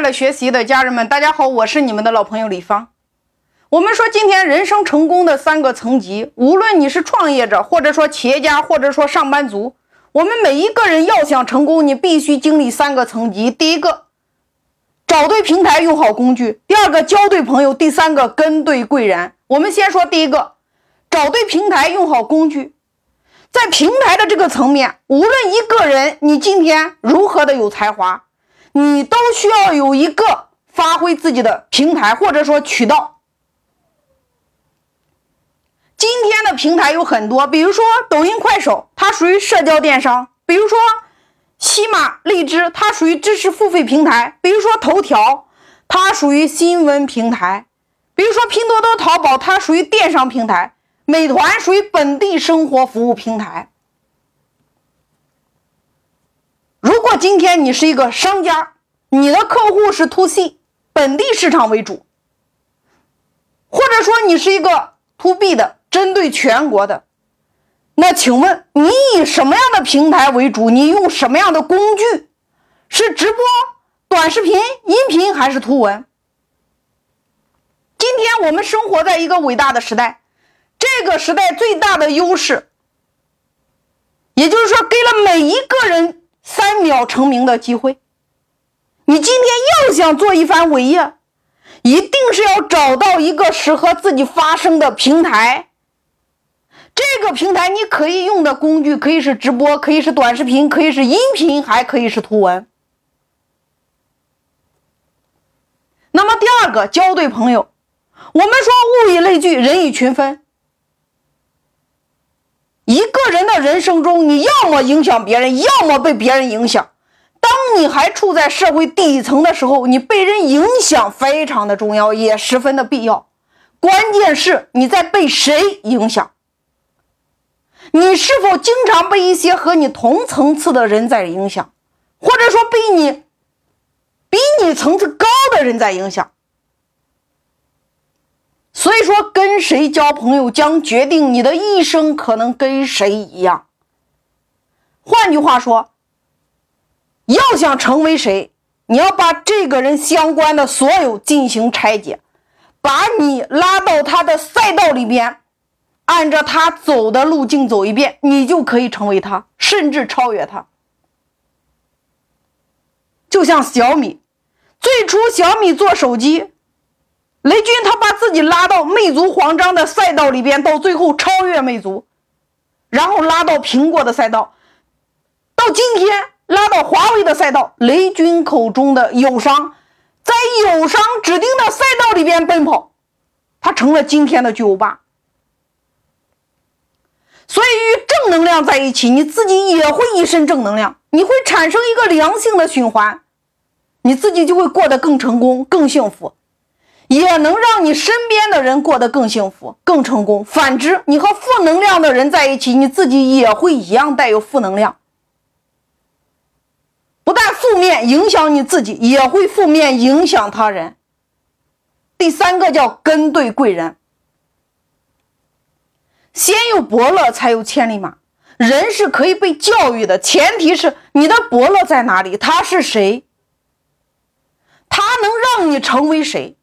乐学习的家人们，大家好，我是你们的老朋友李芳。我们说今天人生成功的三个层级，无论你是创业者，或者说企业家，或者说上班族，我们每一个人要想成功，你必须经历三个层级。第一个，找对平台，用好工具；第二个，交对朋友；第三个，跟对贵人。我们先说第一个，找对平台，用好工具。在平台的这个层面，无论一个人你今天如何的有才华。你都需要有一个发挥自己的平台，或者说渠道。今天的平台有很多，比如说抖音、快手，它属于社交电商；比如说喜马、荔枝，它属于知识付费平台；比如说头条，它属于新闻平台；比如说拼多多、淘宝，它属于电商平台；美团属于本地生活服务平台。如果今天你是一个商家，你的客户是 to C 本地市场为主，或者说你是一个 to B 的，针对全国的，那请问你以什么样的平台为主？你用什么样的工具？是直播、短视频、音频还是图文？今天我们生活在一个伟大的时代，这个时代最大的优势，也就是说给了每一个人。三秒成名的机会，你今天要想做一番伟业，一定是要找到一个适合自己发声的平台。这个平台你可以用的工具可以是直播，可以是短视频，可以是音频，还可以是图文。那么第二个，交对朋友。我们说物以类聚，人以群分。一个人的人生中，你要么影响别人，要么被别人影响。当你还处在社会底层的时候，你被人影响非常的重要，也十分的必要。关键是你在被谁影响？你是否经常被一些和你同层次的人在影响，或者说被你比你层次高的人在影响？所以说，跟谁交朋友将决定你的一生可能跟谁一样。换句话说，要想成为谁，你要把这个人相关的所有进行拆解，把你拉到他的赛道里边，按照他走的路径走一遍，你就可以成为他，甚至超越他。就像小米，最初小米做手机。雷军他把自己拉到魅族、黄章的赛道里边，到最后超越魅族，然后拉到苹果的赛道，到今天拉到华为的赛道。雷军口中的友商，在友商指定的赛道里边奔跑，他成了今天的巨无霸。所以与正能量在一起，你自己也会一身正能量，你会产生一个良性的循环，你自己就会过得更成功、更幸福。也能让你身边的人过得更幸福、更成功。反之，你和负能量的人在一起，你自己也会一样带有负能量，不但负面影响你自己，也会负面影响他人。第三个叫跟对贵人，先有伯乐，才有千里马。人是可以被教育的，前提是你的伯乐在哪里，他是谁，他能让你成为谁。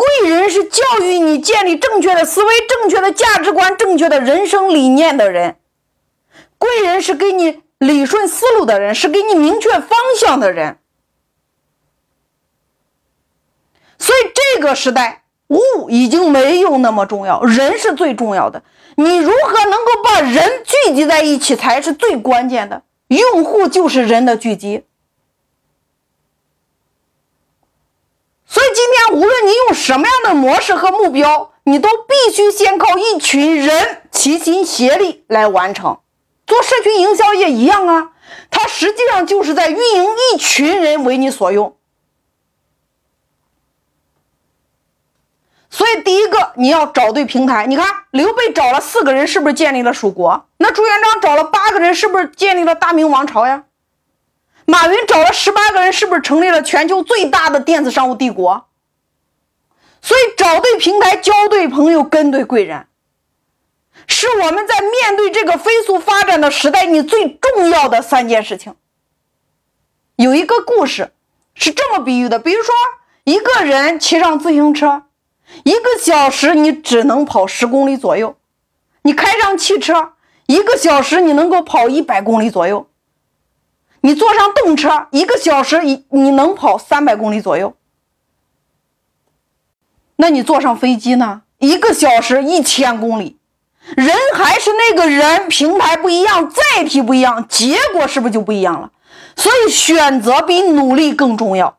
贵人是教育你建立正确的思维、正确的价值观、正确的人生理念的人。贵人是给你理顺思路的人，是给你明确方向的人。所以这个时代，物已经没有那么重要，人是最重要的。你如何能够把人聚集在一起，才是最关键的。用户就是人的聚集。所以今天，无论你用什么样的模式和目标，你都必须先靠一群人齐心协力来完成。做社群营销也一样啊，它实际上就是在运营一群人为你所用。所以，第一个你要找对平台。你看，刘备找了四个人，是不是建立了蜀国？那朱元璋找了八个人，是不是建立了大明王朝呀？马云找了十八个人，是不是成立了全球最大的电子商务帝国？所以，找对平台，交对朋友，跟对贵人，是我们在面对这个飞速发展的时代，你最重要的三件事情。有一个故事，是这么比喻的，比如说一个人骑上自行车，一个小时你只能跑十公里左右；你开上汽车，一个小时你能够跑一百公里左右；你坐上动车，一个小时你你能跑三百公里左右。那你坐上飞机呢？一个小时一千公里。人还是那个人，平台不一样，载体不一样，结果是不是就不一样了？所以选择比努力更重要。